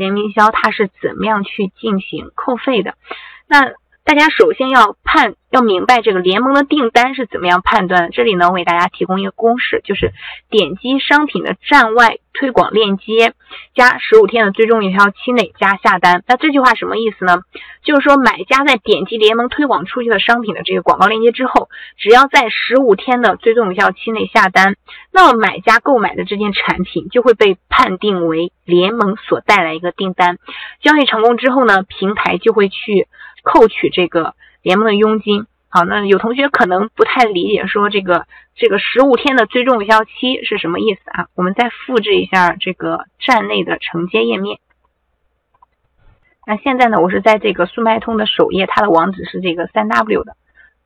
联名销它是怎么样去进行扣费的？那大家首先要判要明白这个联盟的订单是怎么样判断。这里呢，我给大家提供一个公式，就是点击商品的站外推广链接加十五天的最终有效期内加下单。那这句话什么意思呢？就是说买家在点击联盟推广出去的商品的这个广告链接之后，只要在十五天的最终有效期内下单，那么买家购买的这件产品就会被判定为联盟所带来一个订单。交易成功之后呢，平台就会去。扣取这个联盟的佣金，好，那有同学可能不太理解，说这个这个十五天的最终有效期是什么意思啊？我们再复制一下这个站内的承接页面。那现在呢，我是在这个速卖通的首页，它的网址是这个三 W 的。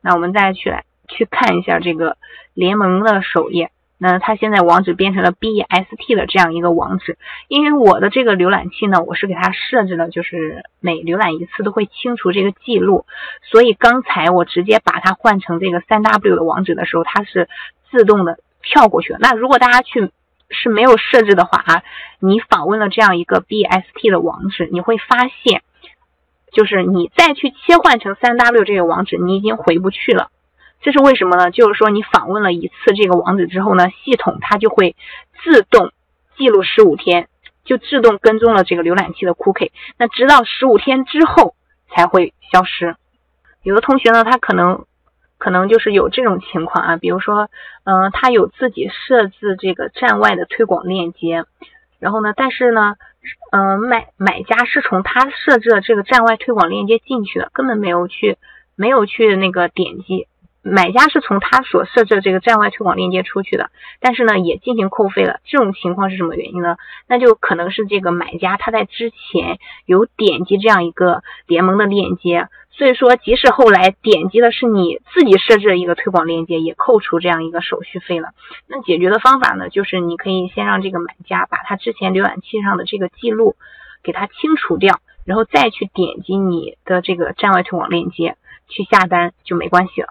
那我们再去来去看一下这个联盟的首页。那它现在网址变成了 BEST 的这样一个网址，因为我的这个浏览器呢，我是给它设置了，就是每浏览一次都会清除这个记录，所以刚才我直接把它换成这个三 W 的网址的时候，它是自动的跳过去了。那如果大家去是没有设置的话啊，你访问了这样一个 bst 的网址，你会发现，就是你再去切换成三 W 这个网址，你已经回不去了。这是为什么呢？就是说你访问了一次这个网址之后呢，系统它就会自动记录十五天，就自动跟踪了这个浏览器的 cookie，那直到十五天之后才会消失。有的同学呢，他可能可能就是有这种情况啊，比如说，嗯，他有自己设置这个站外的推广链接，然后呢，但是呢，嗯，买买家是从他设置的这个站外推广链接进去的，根本没有去没有去那个点击。买家是从他所设置的这个站外推广链接出去的，但是呢也进行扣费了。这种情况是什么原因呢？那就可能是这个买家他在之前有点击这样一个联盟的链接，所以说即使后来点击的是你自己设置的一个推广链接，也扣除这样一个手续费了。那解决的方法呢，就是你可以先让这个买家把他之前浏览器上的这个记录给他清除掉，然后再去点击你的这个站外推广链接去下单就没关系了。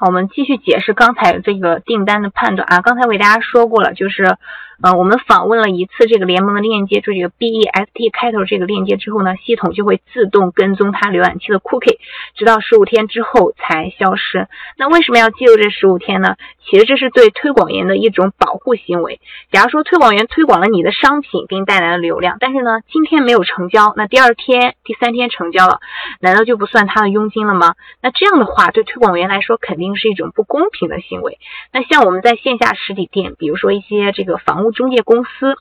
好，我们继续解释刚才这个订单的判断啊。刚才我给大家说过了，就是，呃，我们访问了一次这个联盟的链接，就这个 B E S T 开头这个链接之后呢，系统就会自动跟踪它浏览器的 cookie，直到十五天之后才消失。那为什么要记录这十五天呢？其实这是对推广员的一种保护行为。假如说推广员推广了你的商品，给你带来了流量，但是呢，今天没有成交，那第二天、第三天成交了，难道就不算他的佣金了吗？那这样的话，对推广员来说肯定。是一种不公平的行为。那像我们在线下实体店，比如说一些这个房屋中介公司，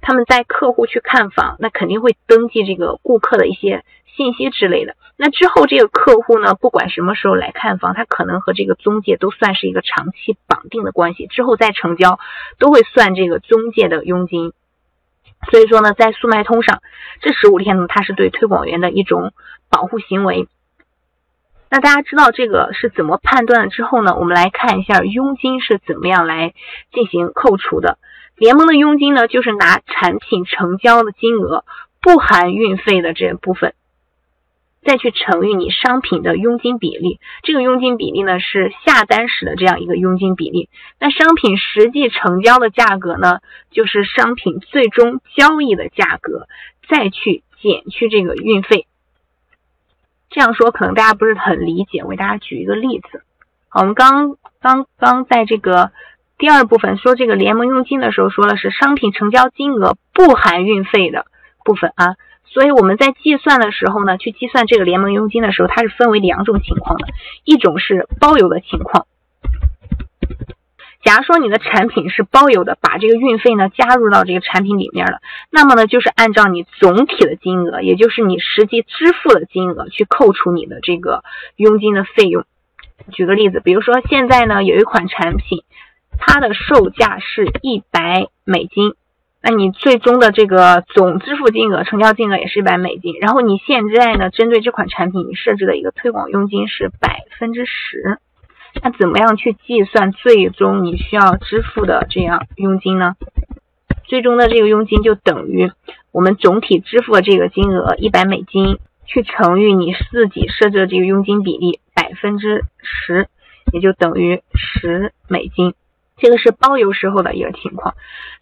他们带客户去看房，那肯定会登记这个顾客的一些信息之类的。那之后这个客户呢，不管什么时候来看房，他可能和这个中介都算是一个长期绑定的关系，之后再成交都会算这个中介的佣金。所以说呢，在速卖通上，这十五天呢，它是对推广员的一种保护行为。那大家知道这个是怎么判断了之后呢？我们来看一下佣金是怎么样来进行扣除的。联盟的佣金呢，就是拿产品成交的金额不含运费的这部分，再去乘以你商品的佣金比例。这个佣金比例呢，是下单时的这样一个佣金比例。那商品实际成交的价格呢，就是商品最终交易的价格，再去减去这个运费。这样说可能大家不是很理解，我给大家举一个例子。好，我们刚刚刚在这个第二部分说这个联盟佣金的时候，说了是商品成交金额不含运费的部分啊。所以我们在计算的时候呢，去计算这个联盟佣金的时候，它是分为两种情况的，一种是包邮的情况。假如说你的产品是包邮的，把这个运费呢加入到这个产品里面了，那么呢就是按照你总体的金额，也就是你实际支付的金额去扣除你的这个佣金的费用。举个例子，比如说现在呢有一款产品，它的售价是一百美金，那你最终的这个总支付金额、成交金额也是一百美金，然后你现在呢针对这款产品你设置的一个推广佣金是百分之十。那怎么样去计算最终你需要支付的这样佣金呢？最终的这个佣金就等于我们总体支付的这个金额一百美金，去乘以你自己设置的这个佣金比例百分之十，也就等于十美金。这个是包邮时候的一个情况。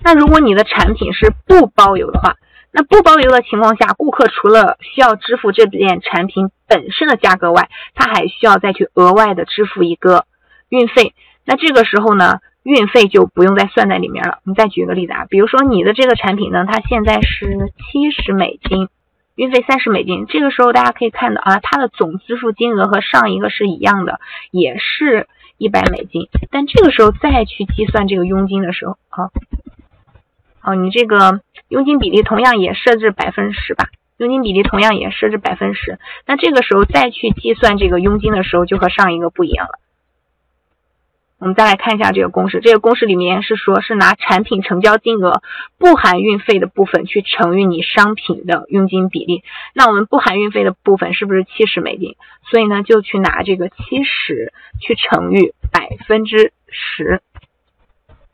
那如果你的产品是不包邮的话，那不包邮的情况下，顾客除了需要支付这件产品本身的价格外，他还需要再去额外的支付一个运费。那这个时候呢，运费就不用再算在里面了。我们再举个例子啊，比如说你的这个产品呢，它现在是七十美金，运费三十美金。这个时候大家可以看到啊，它的总支付金额和上一个是一样的，也是一百美金。但这个时候再去计算这个佣金的时候啊，哦，你这个佣金比例同样也设置百分之十吧？佣金比例同样也设置百分之十。那这个时候再去计算这个佣金的时候，就和上一个不一样了。我们再来看一下这个公式，这个公式里面是说，是拿产品成交金额不含运费的部分去乘以你商品的佣金比例。那我们不含运费的部分是不是七十美金？所以呢，就去拿这个七十去乘以百分之十，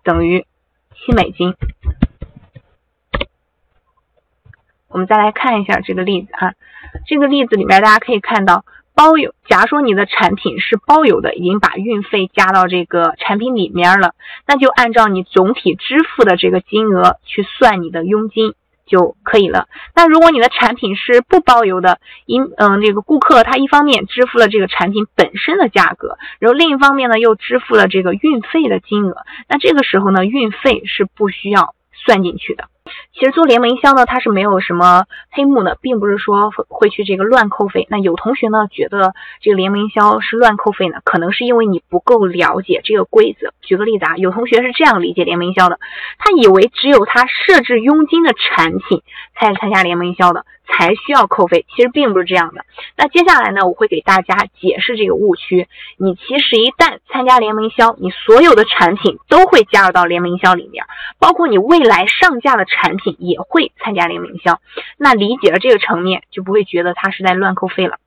等于七美金。我们再来看一下这个例子啊，这个例子里面大家可以看到。包邮，假如说你的产品是包邮的，已经把运费加到这个产品里面了，那就按照你总体支付的这个金额去算你的佣金就可以了。那如果你的产品是不包邮的，因嗯这个顾客他一方面支付了这个产品本身的价格，然后另一方面呢又支付了这个运费的金额，那这个时候呢运费是不需要算进去的。其实做联盟营销呢，它是没有什么黑幕的，并不是说会去这个乱扣费。那有同学呢觉得这个联盟营销是乱扣费呢，可能是因为你不够了解这个规则。举个例子啊，有同学是这样理解联盟营销的，他以为只有他设置佣金的产品才参加联盟营销的。才需要扣费，其实并不是这样的。那接下来呢，我会给大家解释这个误区。你其实一旦参加联盟销，你所有的产品都会加入到联盟销里面，包括你未来上架的产品也会参加联盟销。那理解了这个层面，就不会觉得它是在乱扣费了。